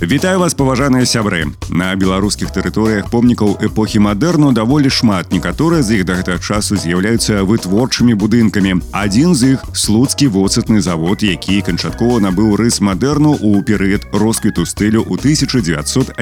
Вітаю вас паважаныя сябры на беларускіх тэрыторыях помнікаў эпохі мадэрну даволі шмат некаторыя з іх да гэтага часу з'яўляюцца вытворчымі будынкамі адзін з іх слуцкі воцатны завод які канчаткова набыў рыс мадэрну ў перыяд росквіту стылю ў 1911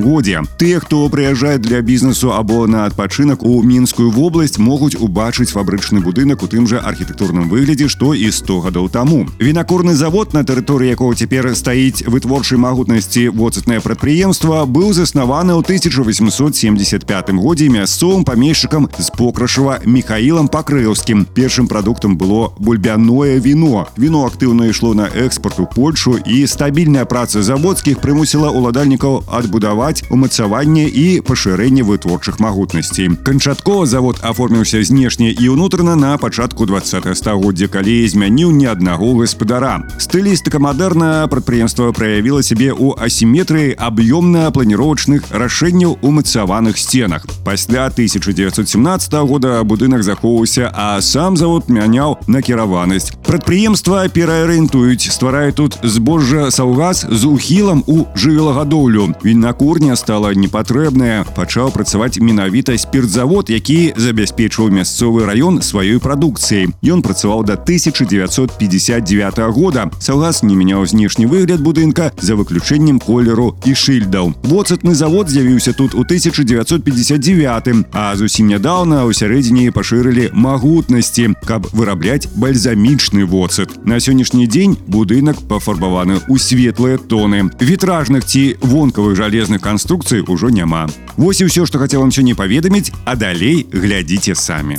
годзе тыя хто прыязджае для бізнесу або на адпачынак у мінскую вобласць могуць убачыць фабрычны будынак у тым жа архітэктурным выглядзе што і 100 гадоў таму вінакурны завод на тэрыторыі якого цяпер стаіць вытворчай магутнасці дзейнасці воцатнае прадпрыемства быў заснаваны ў 1875 годзе мясцовым памешчыкам з покрашава михаилам пакрыўскім першым прадуктам было бульбяное віно віно актыўна ішло на экспорт у польшу і стабільная праца заводскіх прымусіла ўладальнікаў адбудаваць умацаванне і пашырэнне вытворчых магутнасцей канчаткова завод аформіўся знешне і ўнутрана на пачатку 20 стагоддзя калі змяніў ні аднаго гаспадара стылістыка мадэрна прадпрыемства праявіла сябе ў асіметрыі аб'ёмна-планіровачных рашэнняў умацаваных сценах. Пасля 1917 года будынак захоўваўся, а сам завод мяняў накіраванасць. Прадпрыемства пераарыентуюць, стварае тут збожжа саўгас з ухілам у жывелагадоўлю. Вінакурня стала непатрэбная, пачаў працаваць менавіта спиртзавод, які забяспечваў мясцовы раён сваёй прадукцыяй. Ён працаваў да 1959 года. Саўгас не мяняў знешні выгляд будынка за выключэнне змяненнем колеру і шыльдаў. Воцатны завод з'явіўся тут у 1959, а зусім нядаўна ў сярэдзіне пашырылі магутнасці, каб вырабляць бальзамічны воцат. На сённяшні дзень будынак пафарбаваны ў светлыя тоны. Вітражных ці вонкавых жалезных канструкцый ужо няма. Вось і ўсё, што хацеў вам сёння паведаміць, а далей глядзіце самі.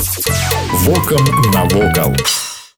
Вокам навокал.